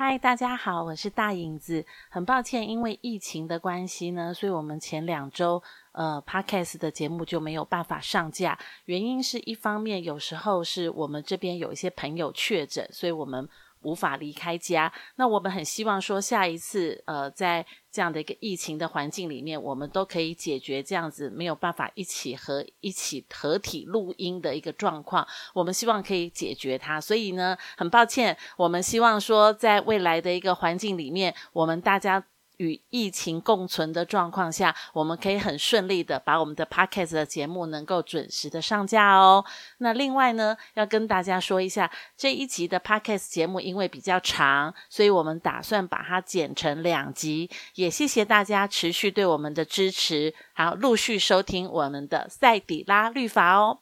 嗨，大家好，我是大影子。很抱歉，因为疫情的关系呢，所以我们前两周呃，Podcast 的节目就没有办法上架。原因是一方面，有时候是我们这边有一些朋友确诊，所以我们无法离开家。那我们很希望说，下一次呃，在这样的一个疫情的环境里面，我们都可以解决这样子没有办法一起和一起合体录音的一个状况。我们希望可以解决它，所以呢，很抱歉，我们希望说，在未来的一个环境里面，我们大家。与疫情共存的状况下，我们可以很顺利的把我们的 Podcast 的节目能够准时的上架哦。那另外呢，要跟大家说一下，这一集的 Podcast 节目因为比较长，所以我们打算把它剪成两集。也谢谢大家持续对我们的支持，好，陆续收听我们的赛底拉律法哦。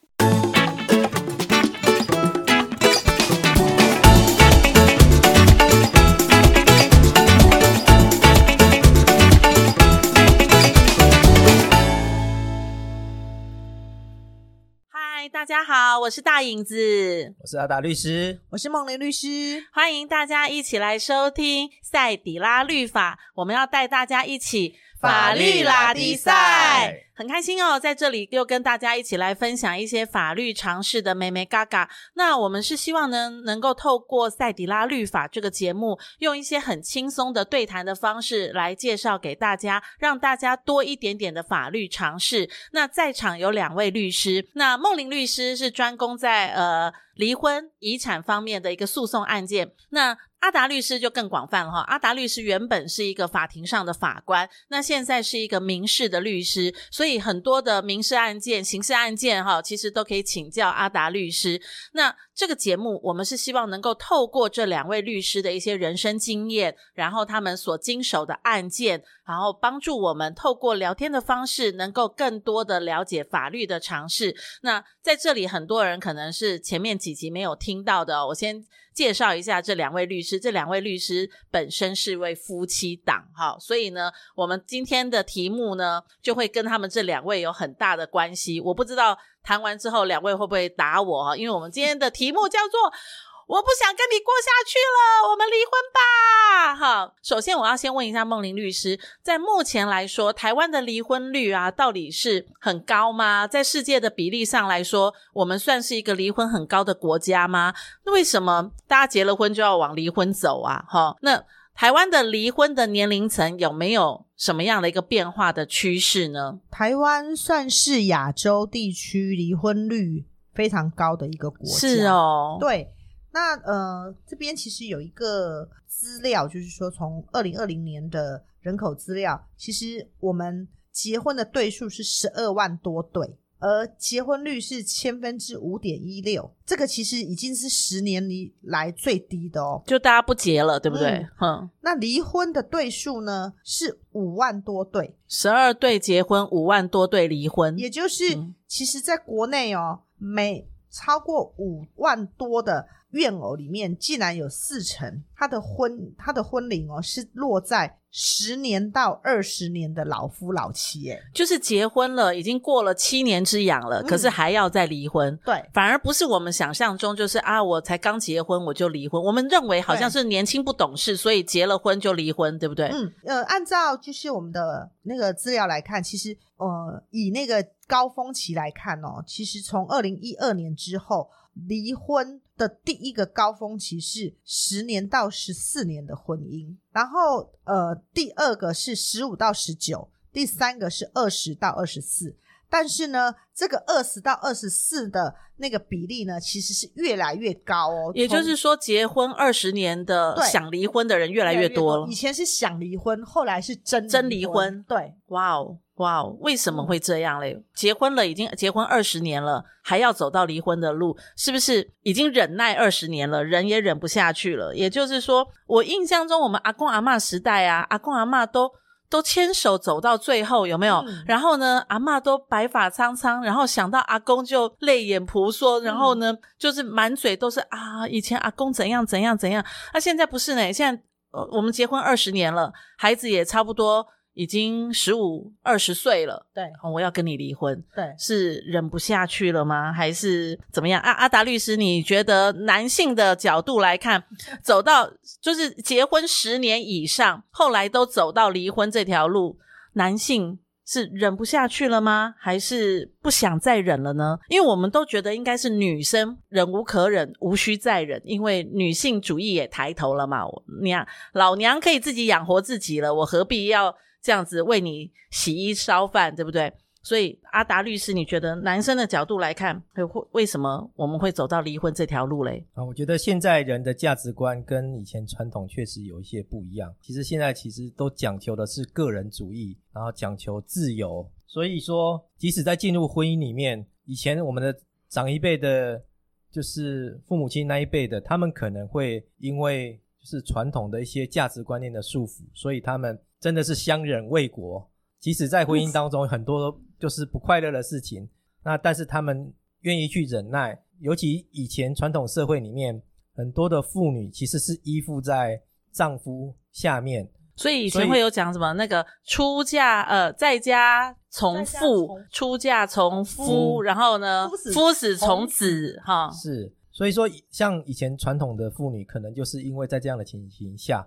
家好，我是大影子，我是阿达律师，我是梦玲律师，欢迎大家一起来收听赛底拉律法，我们要带大家一起。法律拉力赛，很开心哦，在这里又跟大家一起来分享一些法律常识的眉眉嘎嘎。那我们是希望呢，能够透过赛底拉律法这个节目，用一些很轻松的对谈的方式来介绍给大家，让大家多一点点的法律常识。那在场有两位律师，那梦玲律师是专攻在呃离婚遗产方面的一个诉讼案件，那。阿达律师就更广泛了哈，阿达律师原本是一个法庭上的法官，那现在是一个民事的律师，所以很多的民事案件、刑事案件哈，其实都可以请教阿达律师。那这个节目，我们是希望能够透过这两位律师的一些人生经验，然后他们所经手的案件，然后帮助我们透过聊天的方式，能够更多的了解法律的常识。那在这里，很多人可能是前面几集没有听到的，我先介绍一下这两位律师。这两位律师本身是位夫妻档，哈，所以呢，我们今天的题目呢，就会跟他们这两位有很大的关系。我不知道。谈完之后，两位会不会打我？因为我们今天的题目叫做“我不想跟你过下去了，我们离婚吧”。哈，首先我要先问一下梦玲律师，在目前来说，台湾的离婚率啊，到底是很高吗？在世界的比例上来说，我们算是一个离婚很高的国家吗？那为什么大家结了婚就要往离婚走啊？哈，那。台湾的离婚的年龄层有没有什么样的一个变化的趋势呢？台湾算是亚洲地区离婚率非常高的一个国家。是哦，对。那呃，这边其实有一个资料，就是说从二零二零年的人口资料，其实我们结婚的对数是十二万多对。而结婚率是千分之五点一六，这个其实已经是十年里来最低的哦，就大家不结了，对不对？嗯，那离婚的对数呢是五万多对，十二对结婚，五万多对离婚，也就是、嗯、其实在国内哦，每超过五万多的怨偶里面，竟然有四成他的婚他的婚龄哦是落在。十年到二十年的老夫老妻，哎，就是结婚了，已经过了七年之痒了，嗯，可是还要再离婚。对，反而不是我们想象中，就是啊，我才刚结婚我就离婚。我们认为好像是年轻不懂事，所以结了婚就离婚，对不对？嗯，呃，按照就是我们的那个资料来看，其实呃，以那个高峰期来看哦，其实从二零一二年之后。离婚的第一个高峰期是十年到十四年的婚姻，然后呃，第二个是十五到十九，第三个是二十到二十四。但是呢，这个二十到二十四的那个比例呢，其实是越来越高哦。也就是说，结婚二十年的想离婚的人越来越多了。以前是想离婚，后来是真真离婚。对，哇哦。哇哦，为什么会这样嘞？结婚了，已经结婚二十年了，还要走到离婚的路，是不是已经忍耐二十年了，人也忍不下去了？也就是说，我印象中我们阿公阿嬷时代啊，阿公阿嬷都都牵手走到最后，有没有？嗯、然后呢，阿妈都白发苍苍，然后想到阿公就泪眼婆娑，然后呢，嗯、就是满嘴都是啊，以前阿公怎样怎样怎样。那、啊、现在不是呢？现在呃，我们结婚二十年了，孩子也差不多。已经十五二十岁了，对，我要跟你离婚，对，是忍不下去了吗？还是怎么样？啊，阿达律师，你觉得男性的角度来看，走到就是结婚十年以上，后来都走到离婚这条路，男性？是忍不下去了吗？还是不想再忍了呢？因为我们都觉得应该是女生忍无可忍，无需再忍，因为女性主义也抬头了嘛。我娘，老娘可以自己养活自己了，我何必要这样子为你洗衣烧饭，对不对？所以，阿达律师，你觉得男生的角度来看，会为什么我们会走到离婚这条路嘞？啊，我觉得现在人的价值观跟以前传统确实有一些不一样。其实现在其实都讲求的是个人主义，然后讲求自由。所以说，即使在进入婚姻里面，以前我们的长一辈的，就是父母亲那一辈的，他们可能会因为就是传统的一些价值观念的束缚，所以他们真的是相忍为国。即使在婚姻当中，很多就是不快乐的事情，那但是他们愿意去忍耐。尤其以前传统社会里面，很多的妇女其实是依附在丈夫下面，所以以前会有讲什么那个出嫁呃在家从父，出嫁从夫，然后呢夫死，夫死从子哈。是，所以说像以前传统的妇女，可能就是因为在这样的情形下，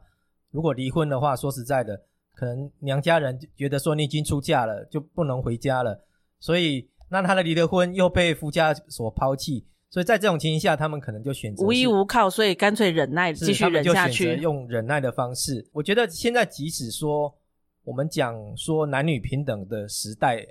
如果离婚的话，说实在的。可能娘家人觉得说你已经出嫁了，就不能回家了，所以那他的离了婚又被夫家所抛弃，所以在这种情形下，他们可能就选择无依无靠，所以干脆忍耐，继续忍下去，用忍耐的方式。我觉得现在即使说我们讲说男女平等的时代，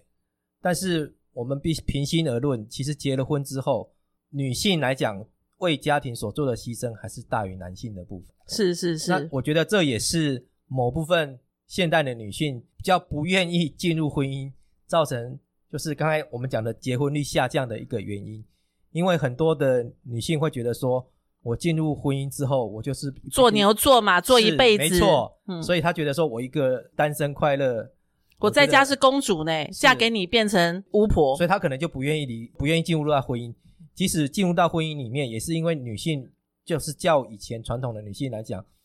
但是我们必须平心而论，其实结了婚之后，女性来讲为家庭所做的牺牲还是大于男性的部分。是是是，那我觉得这也是某部分。现代的女性比较不愿意进入婚姻，造成就是刚才我们讲的结婚率下降的一个原因。因为很多的女性会觉得说，我进入婚姻之后，我就是做牛做马做一辈子，没错。嗯，所以她觉得说我一个单身快乐，我在家是公主呢，嫁给你变成巫婆，所以她可能就不愿意离，不愿意进入到婚姻。即使进入到婚姻里面，也是因为女性就是较以前传统的女性来讲，她。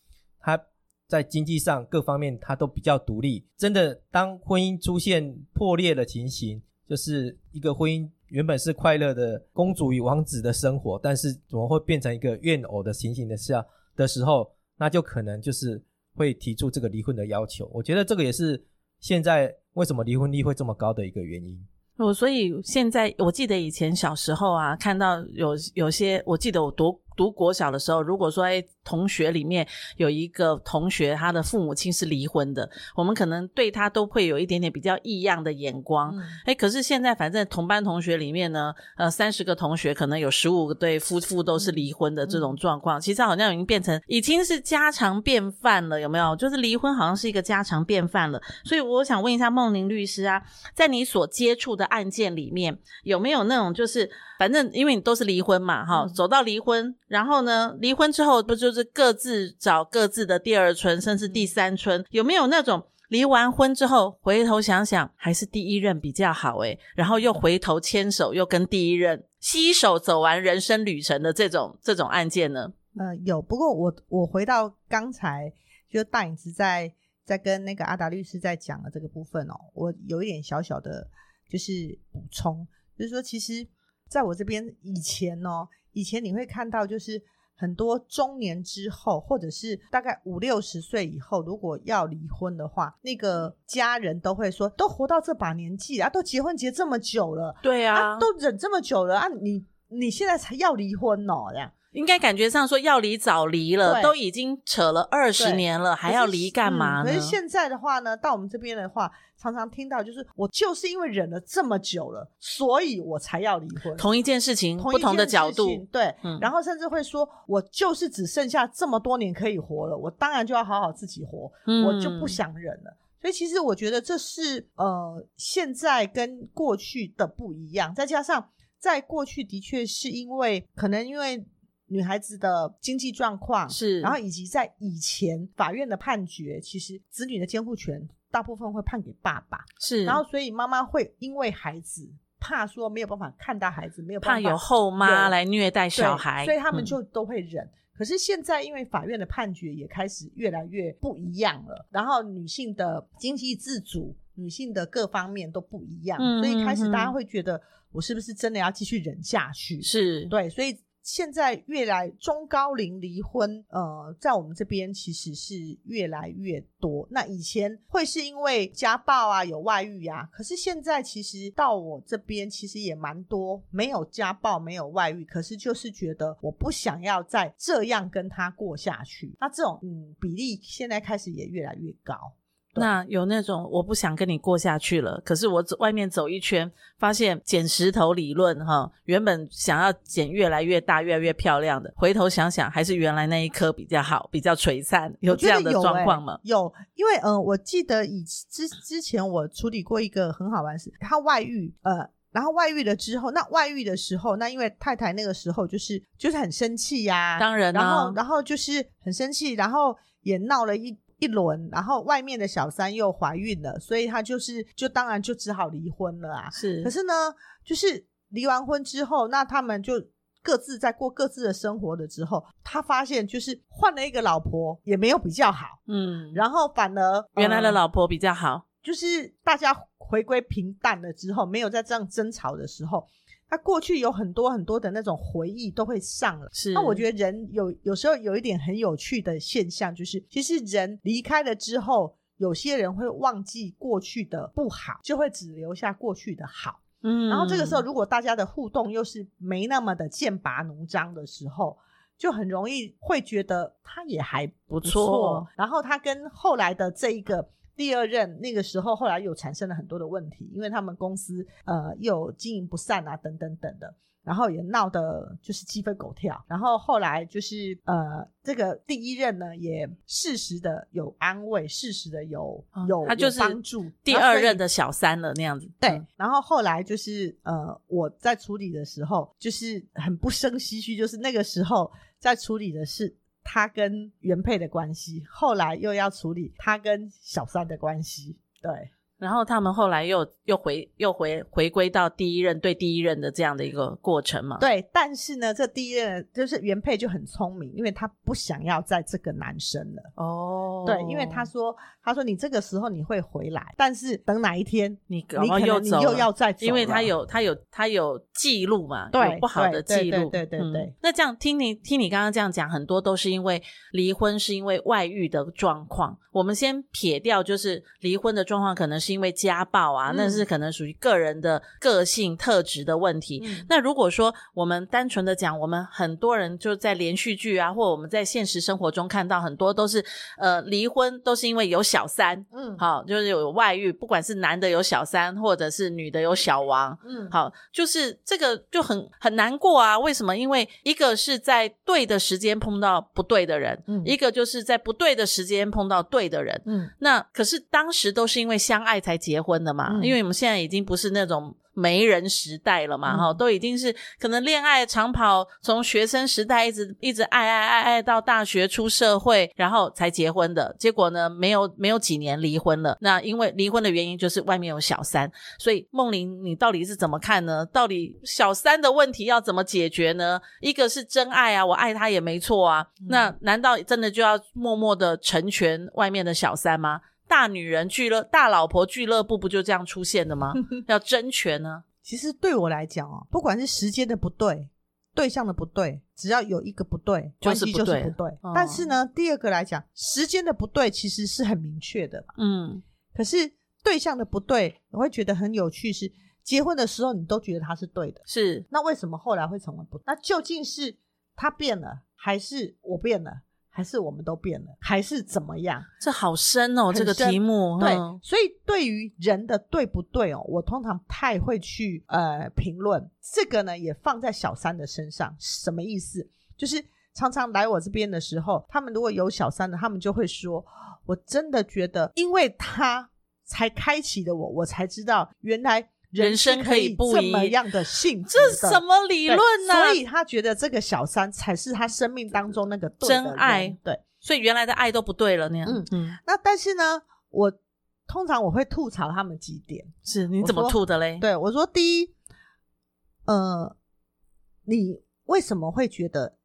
在经济上各方面，他都比较独立。真的，当婚姻出现破裂的情形，就是一个婚姻原本是快乐的公主与王子的生活，但是怎么会变成一个怨偶的情形的下的时候，那就可能就是会提出这个离婚的要求。我觉得这个也是现在为什么离婚率会这么高的一个原因。我所以现在，我记得以前小时候啊，看到有有些，我记得我读。读国小的时候，如果说哎，同学里面有一个同学，他的父母亲是离婚的，我们可能对他都会有一点点比较异样的眼光。哎、嗯，可是现在反正同班同学里面呢，呃，三十个同学可能有十五个对夫妇都是离婚的这种状况，嗯、其实好像已经变成已经是家常便饭了，有没有？就是离婚好像是一个家常便饭了。所以我想问一下孟宁律师啊，在你所接触的案件里面，有没有那种就是？反正因为你都是离婚嘛，哈，走到离婚，然后呢，离婚之后不就是各自找各自的第二春，甚至第三春？有没有那种离完婚之后回头想想还是第一任比较好诶，然后又回头牵手又跟第一任携手走完人生旅程的这种这种案件呢？呃，有。不过我我回到刚才就大影子在在跟那个阿达律师在讲的这个部分哦，我有一点小小的就是补充，就是说其实。在我这边以前哦，以前你会看到就是很多中年之后，或者是大概五六十岁以后，如果要离婚的话，那个家人都会说，都活到这把年纪了啊，都结婚结这么久了，对啊，啊，都忍这么久了啊，你你现在才要离婚哦，这样。应该感觉上说要离早离了，都已经扯了二十年了，还要离干嘛呢？可是现在的话呢，到我们这边的话，常常听到就是我就是因为忍了这么久了，所以我才要离婚。同一件事情，不同的角度，对，嗯，然后甚至会说，我就是只剩下这么多年可以活了，我当然就要好好自己活，嗯，我就不想忍了。所以其实我觉得这是呃，现在跟过去的不一样，再加上在过去的确是因为可能因为。女孩子的经济状况是，然后以及在以前法院的判决，其实子女的监护权大部分会判给爸爸，是，然后所以妈妈会因为孩子怕说没有办法看到孩子，没有怕有后妈来虐待小孩，所以他们就都会忍。嗯、可是现在，因为法院的判决也开始越来越不一样了，然后女性的经济自主、女性的各方面都不一样，嗯、所以开始大家会觉得，我是不是真的要继续忍下去？是对，所以。现在越来中高龄离婚，呃，在我们这边其实是越来越多。那以前会是因为家暴啊，有外遇啊，可是现在其实到我这边其实也蛮多，没有家暴，没有外遇，可是就是觉得我不想要再这样跟他过下去。那这种嗯比例现在开始也越来越高。那有那种我不想跟你过下去了，可是我走外面走一圈，发现捡石头理论哈，原本想要捡越来越大、越来越漂亮的，回头想想还是原来那一颗比较好，比较璀璨。有这样的状况吗？有、欸？有，因为嗯、呃，我记得以之之前我处理过一个很好玩的事，他外遇，呃，然后外遇了之后，那外遇的时候，那因为太太那个时候就是就是很生气呀、啊，当然、啊，然后然后就是很生气，然后也闹了一。一轮，然后外面的小三又怀孕了，所以他就是就当然就只好离婚了啊。是，可是呢，就是离完婚之后，那他们就各自在过各自的生活了之后，他发现就是换了一个老婆也没有比较好，嗯，然后反而原来的老婆比较好，就是大家回归平淡了之后，没有再这样争吵的时候。他过去有很多很多的那种回忆都会上了，是。那我觉得人有有时候有一点很有趣的现象，就是其实人离开了之后，有些人会忘记过去的不好，就会只留下过去的好。嗯，然后这个时候，如果大家的互动又是没那么的剑拔弩张的时候，就很容易会觉得他也还不错。不错。然后他跟后来的这一个。第二任那个时候，后来又产生了很多的问题，因为他们公司呃又经营不善啊，等等等的，然后也闹得就是鸡飞狗跳。然后后来就是呃这个第一任呢也适时的有安慰，适时的有、哦、有他就是帮助第二任的小三了那样子。对，然后后来就是呃我在处理的时候，就是很不胜唏嘘，就是那个时候在处理的是。他跟原配的关系，后来又要处理他跟小三的关系，对。然后他们后来又又回又回回归到第一任对第一任的这样的一个过程嘛？对，但是呢，这第一任就是原配就很聪明，因为他不想要在这个男生了。哦，对，因为他说他说你这个时候你会回来，但是等哪一天你然后又你又要再走，因为他有他有他有记录嘛，对，有不好的记录，对对对，对，对，对、嗯。那这样听你听你刚刚这样讲，很多都是因为离婚是因为外遇的状况。我们先撇掉，就是离婚的状况可能是。因为家暴啊，那是可能属于个人的个性特质的问题。嗯。那如果说我们单纯的讲，我们很多人就在连续剧啊，或我们在现实生活中看到很多都是呃离婚都是因为有小三，嗯，好，就是有外遇，不管是男的有小三，或者是女的有小王，嗯，好，就是这个就很很难过啊。为什么？因为一个是在对的时间碰到不对的人，嗯，一个就是在不对的时间碰到对的人，嗯，那可是当时都是因为相爱才结婚的嘛，嗯，因为我们现在已经不是那种媒人时代了嘛，哈，嗯，都已经是可能恋爱长跑，从学生时代一直一直爱爱爱爱到大学出社会，然后才结婚的。结果呢，没有没有几年离婚了。那因为离婚的原因就是外面有小三，所以梦玲，你到底是怎么看呢？到底小三的问题要怎么解决呢？一个是真爱啊，我爱他也没错啊，嗯，那难道真的就要默默的成全外面的小三吗？大女人俱乐大老婆俱乐部不就这样出现的吗？要争权呢？其实对我来讲哦，不管是时间的不对，对象的不对，只要有一个不对，就是不对，关系就是不对。但是呢，第二个来讲，时间的不对其实是很明确的。嗯，可是对象的不对，我会觉得很有趣是，是结婚的时候你都觉得他是对的，是那为什么后来会成为不对？那究竟是他变了，还是我变了？还是我们都变了，还是怎么样？这好深哦，这个题目。对，所以对于人的对不对哦，我通常不太会去呃评论。这个呢，也放在小三的身上，什么意思？就是常常来我这边的时候，他们如果有小三的，他们就会说：“我真的觉得，因为他才开启了我，我才知道原来。”人生可以不一样的幸福的，这是什么理论呢？所以他觉得这个小三才是他生命当中那个真爱。对，所以原来的爱都不对了那样。嗯嗯。那但是呢，我通常我会吐槽他们几点。是，你怎么吐的嘞？对，我说第一，呃，你为什么会觉得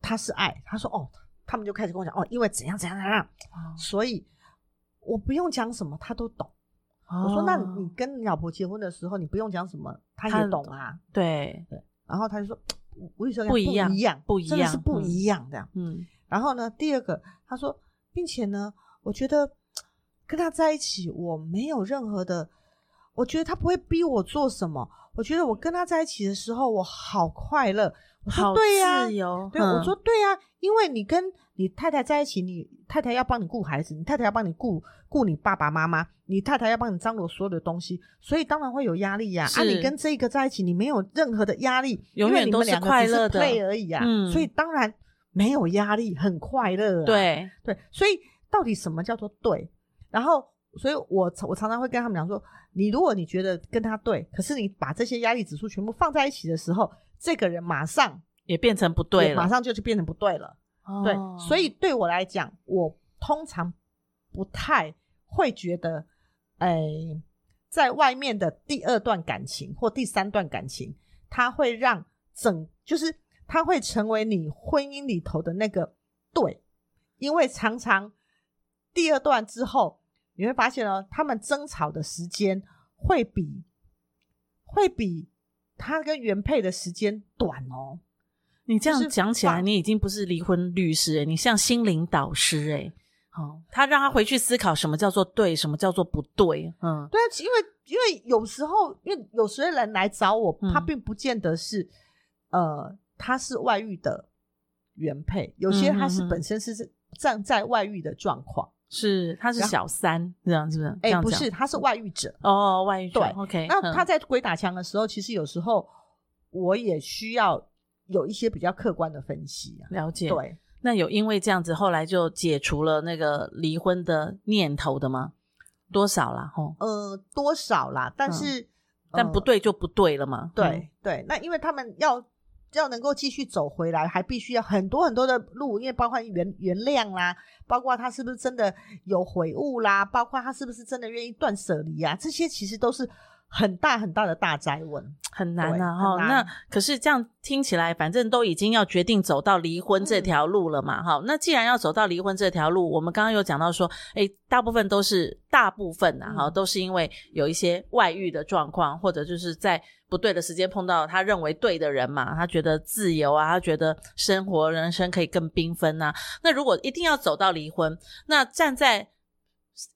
他是爱，他说哦，他们就开始跟我讲哦，因为怎样怎样怎样，哦、所以我不用讲什么，他都懂。哦、我说那你跟你老婆结婚的时候，你不用讲什么，他也懂啊。对对，然后他就说，我跟你说不一样，不一样，不一样，真的是不一样的。嗯，然后呢，第二个他说，并且呢，我觉得跟他在一起，我没有任何的，我觉得他不会逼我做什么。我觉得我跟他在一起的时候，我好快乐。我说对呀、啊，自由。对，嗯、我说对呀、啊，因为你跟你太太在一起，你太太要帮你顾孩子，你太太要帮你顾顾你爸爸妈妈，你太太要帮你张罗所有的东西，所以当然会有压力呀、啊。啊，你跟这个在一起，你没有任何的压力，永远都是快乐的而已啊。嗯，所以当然没有压力，很快乐、啊。对对，所以到底什么叫做对？然后，所以我我常常会跟他们讲说。你如果你觉得跟他对，可是你把这些压力指数全部放在一起的时候，这个人马上也变成不对了，马上就就变成不对了。哦、对，所以对我来讲，我通常不太会觉得，哎、呃，在外面的第二段感情或第三段感情，它会让整就是它会成为你婚姻里头的那个对，因为常常第二段之后。你会发现哦，他们争吵的时间会比会比他跟原配的时间短哦。你这样讲起来，你已经不是离婚律师诶，你像心灵导师诶。好，他让他回去思考什么叫做对，什么叫做不对。嗯，对啊，因为因为有时候，因为有时候人来找我，他并不见得是、嗯、呃他是外遇的原配，有些他是本身是站在外遇的状况。是，他是小三，这样是不是？哎，不是，他是外遇者。哦，外遇者。对，OK。那他在鬼打墙的时候，其实有时候我也需要有一些比较客观的分析啊。了解。对，那有因为这样子，后来就解除了那个离婚的念头的吗？多少啦？吼，呃，多少啦？但是，但不对就不对了嘛。对对，那因为他们要。要能够继续走回来，还必须要很多很多的路，因为包括原原谅啦，包括他是不是真的有悔悟啦，包括他是不是真的愿意断舍离啊，这些其实都是很大很大的大灾问，很难啊哈。那可是这样听起来，反正都已经要决定走到离婚这条路了嘛，哈、嗯。那既然要走到离婚这条路，我们刚刚有讲到说，哎，大部分都是大部分呐，哈、嗯，都是因为有一些外遇的状况，或者就是在。不对的时间碰到他认为对的人嘛，他觉得自由啊，他觉得生活人生可以更缤纷啊。那如果一定要走到离婚，那站在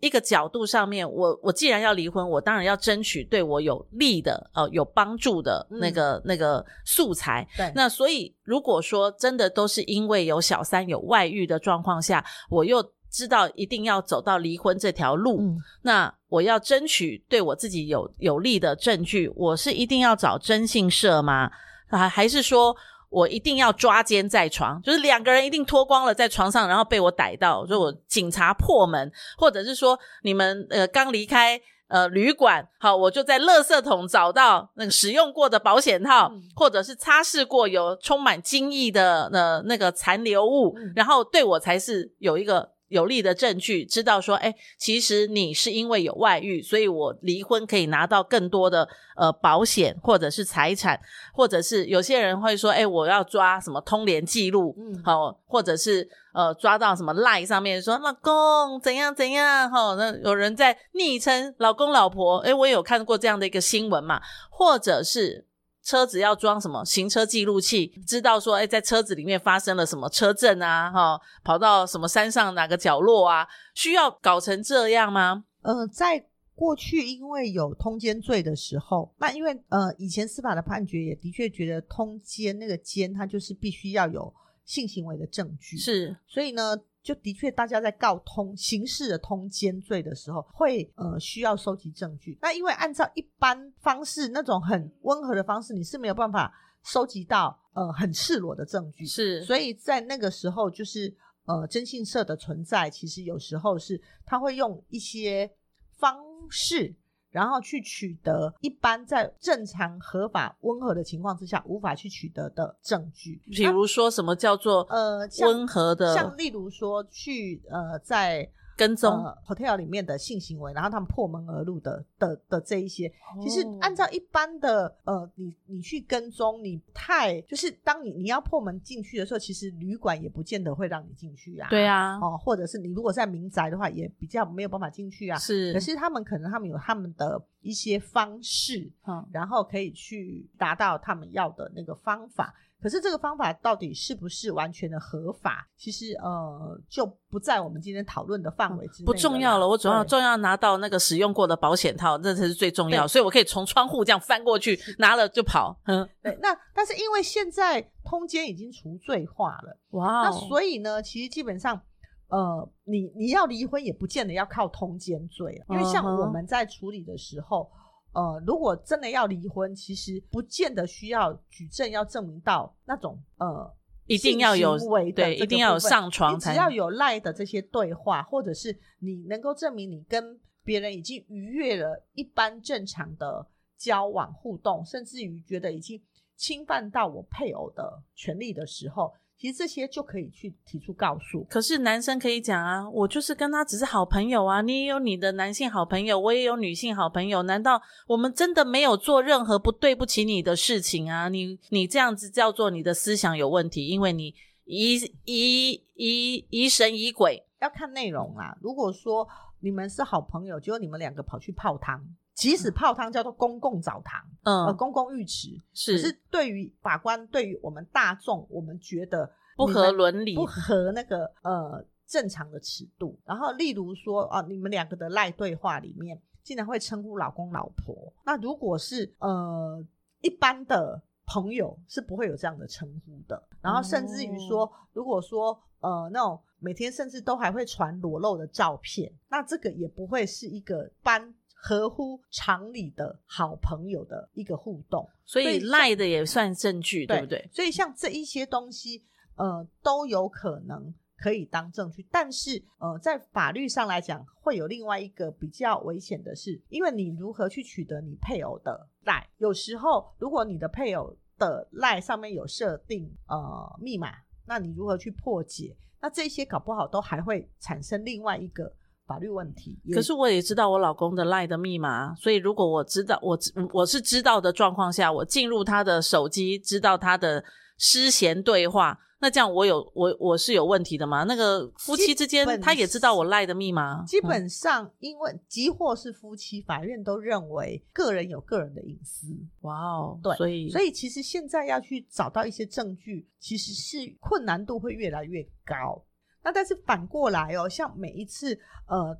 一个角度上面，我我既然要离婚，我当然要争取对我有利的、呃有帮助的那个、嗯、那个素材。对，那所以如果说真的都是因为有小三有外遇的状况下，我又。知道一定要走到离婚这条路，嗯，那我要争取对我自己有有利的证据，我是一定要找征信社吗？还还是说我一定要抓奸在床，就是两个人一定脱光了在床上，然后被我逮到，就我警察破门，或者是说你们呃刚离开呃旅馆，好，我就在垃圾桶找到那个使用过的保险套，嗯，或者是擦拭过有充满精液的呃那个残留物，嗯，然后对我才是有一个。有力的证据，知道说，哎，其实你是因为有外遇，所以我离婚可以拿到更多的呃保险或者是财产，或者是有些人会说，哎，我要抓什么通联记录，嗯，好，或者是呃抓到什么 LINE 上面说老公怎样怎样，哈，那有人在昵称老公老婆，哎，我也有看过这样的一个新闻嘛，或者是。车子要装什么行车记录器，知道说，哎，在车子里面发生了什么车震啊，哈，跑到什么山上哪个角落啊，需要搞成这样吗？呃，在过去因为有通奸罪的时候，那因为呃以前司法的判决也的确觉得通奸那个奸，它就是必须要有性行为的证据，是，所以呢。就的确，大家在告通刑事的通奸罪的时候，会呃需要收集证据。那因为按照一般方式，那种很温和的方式，你是没有办法收集到呃很赤裸的证据。是，所以在那个时候，就是呃征信社的存在，其实有时候是他会用一些方式。然后去取得一般在正常、合法、温和的情况之下无法去取得的证据，比如说什么叫做呃温和的，像例如说去呃在跟踪、呃、hotel 里面的性行为，然后他们破门而入的的的这一些，其实按照一般的呃，你你去跟踪，你太就是当你你要破门进去的时候，其实旅馆也不见得会让你进去啊。对啊，哦，或者是你如果在民宅的话，也比较没有办法进去啊。是，可是他们可能他们有他们的一些方式，嗯，然后可以去达到他们要的那个方法。可是这个方法到底是不是完全的合法？其实呃，就不在我们今天讨论的范围之内。不重要了，我主要重要拿到那个使用过的保险套，这才是最重要。所以我可以从窗户这样翻过去，拿了就跑。嗯，对。那但是因为现在通奸已经除罪化了，哇，那所以呢，其实基本上呃，你你要离婚也不见得要靠通奸罪，因为像我们在处理的时候。呃，如果真的要离婚，其实不见得需要举证，要证明到那种呃，一定要有对，一定要有上床才，只要有赖的这些对话，或者是你能够证明你跟别人已经逾越了一般正常的交往互动，甚至于觉得已经侵犯到我配偶的权利的时候。其实这些就可以去提出告诉，可是男生可以讲啊，我就是跟他只是好朋友啊，你也有你的男性好朋友，我也有女性好朋友，难道我们真的没有做任何不对不起你的事情啊？你你这样子叫做你的思想有问题，因为你疑疑疑疑神疑鬼，要看内容啦。如果说你们是好朋友，结果你们两个跑去泡汤。即使泡汤叫做公共澡堂，嗯，呃，公共浴池是，可是对于法官，对于我们大众，我们觉得不合伦理，不合那个呃正常的尺度。然后，例如说啊，你们两个的赖对话里面，竟然会称呼老公老婆。那如果是呃一般的朋友，是不会有这样的称呼的。然后，甚至于说，如果说呃那种每天甚至都还会传裸露的照片，那这个也不会是一个般。合乎常理的好朋友的一个互动，所以赖的也算证据，对，不对？所以像这一些东西，呃，都有可能可以当证据。但是，呃，在法律上来讲，会有另外一个比较危险的是，因为你如何去取得你配偶的赖？有时候，如果你的配偶的赖上面有设定呃密码，那你如何去破解？那这些搞不好都还会产生另外一个。法律问题，可是我也知道我老公的 LINE 的密码，所以如果我知道我我是知道的状况下，我进入他的手机，知道他的私闲对话，那这样我有我我是有问题的吗？那个夫妻之间他也知道我 LINE 的密码，基本上因为即或是夫妻，法院都认为个人有个人的隐私。哇哦，对，所以所以其实现在要去找到一些证据，其实是困难度会越来越高。那但是反过来哦，像每一次呃，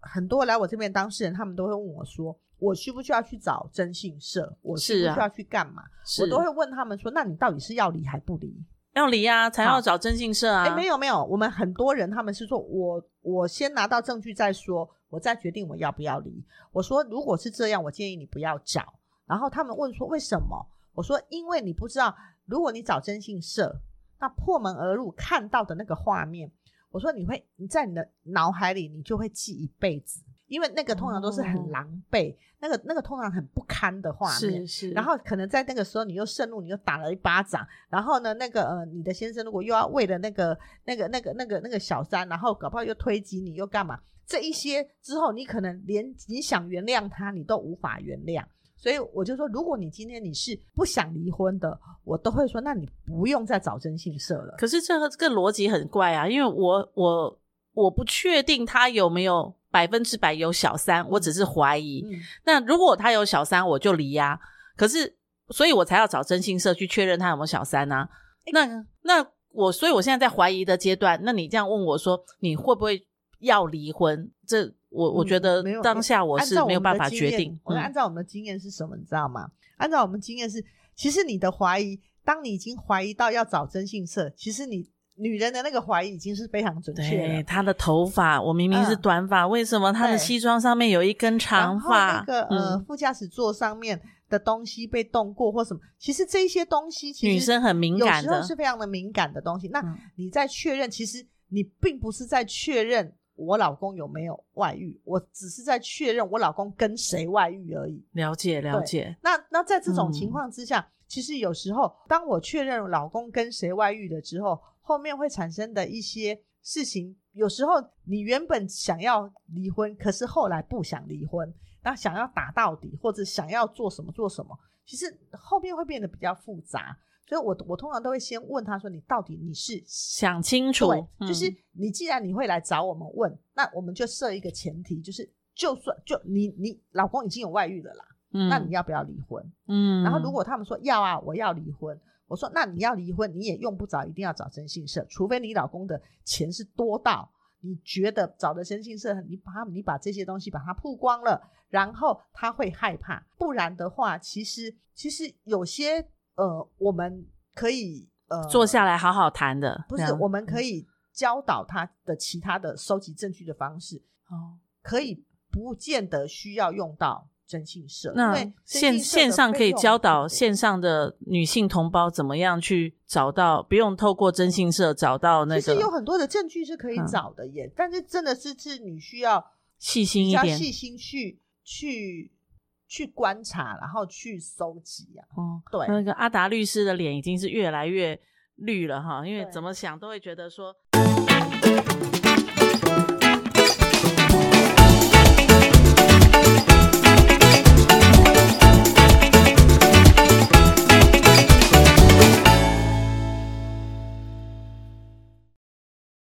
很多来我这边当事人，他们都会问我说，我需不需要去找征信社？我需不需要去干嘛？我都会问他们说，那你到底是要离还不离？要离啊，才要找征信社啊。哎，没有没有，我们很多人他们是说我我先拿到证据再说，我再决定我要不要离。我说如果是这样，我建议你不要找。然后他们问说为什么？我说因为你不知道，如果你找征信社，那破门而入看到的那个画面。我说你会你在你的脑海里，你就会记一辈子，因为那个通常都是很狼狈，哦、那个那个通常很不堪的画面。是是。然后可能在那个时候，你又盛怒，你又打了一巴掌。然后呢，那个呃，你的先生如果又要为了那个那个那个那个那个小三，然后搞不好又推挤你，又干嘛？这一些之后，你可能连你想原谅他，你都无法原谅。所以我就说，如果你今天你是不想离婚的，我都会说，那你不用再找征信社了。可是这个这个逻辑很怪啊，因为我我我不确定他有没有百分之百有小三，我只是怀疑。嗯、那如果他有小三，我就离呀。可是，所以我才要找征信社去确认他有没有小三啊。欸、那那我，所以我现在在怀疑的阶段。那你这样问我说，你会不会要离婚？这我我觉得当下我是没有办法决定。我按照我们的经验是什么，你知道吗？按照我们经验是，其实你的怀疑，当你已经怀疑到要找征信社，其实你女人的那个怀疑已经是非常准确了。对，她的头发，我明明是短发，为什么她的西装上面有一根长发？那个呃，副驾驶座上面的东西被动过或什么？其实这些东西，其实女生很敏感的，有时候是非常的敏感的东西。那你在确认，其实你并不是在确认。我老公有没有外遇？我只是在确认我老公跟谁外遇而已。了解，了解。那那在这种情况之下，嗯、其实有时候当我确认老公跟谁外遇了之后，后面会产生的一些事情，有时候你原本想要离婚，可是后来不想离婚，那想要打到底，或者想要做什么做什么，其实后面会变得比较复杂。所以我我通常都会先问他说：“你到底你是想清楚？对，就是你既然你会来找我们问，嗯、那我们就设一个前提，就是就算就你你老公已经有外遇了啦，嗯，那你要不要离婚？嗯，然后如果他们说要啊，我要离婚。”我说：“那你要离婚，你也用不着一定要找征信社，除非你老公的钱是多到你觉得找的征信社，你把他你把这些东西把它曝光了，然后他会害怕。不然的话，其实其实有些呃，我们可以呃坐下来好好谈的，不是？我们可以教导他的其他的收集证据的方式，哦，可以不见得需要用到。”征信社，那线线上可以教导线上的女性同胞怎么样去找到，不用透过征信社找到那个。其实有很多的证据是可以找的耶，嗯、但是真的是是你需要细心一点，细心去去去观察，然后去搜集啊。哦、嗯，对，那个阿达律师的脸已经是越来越绿了哈，因为怎么想都会觉得说。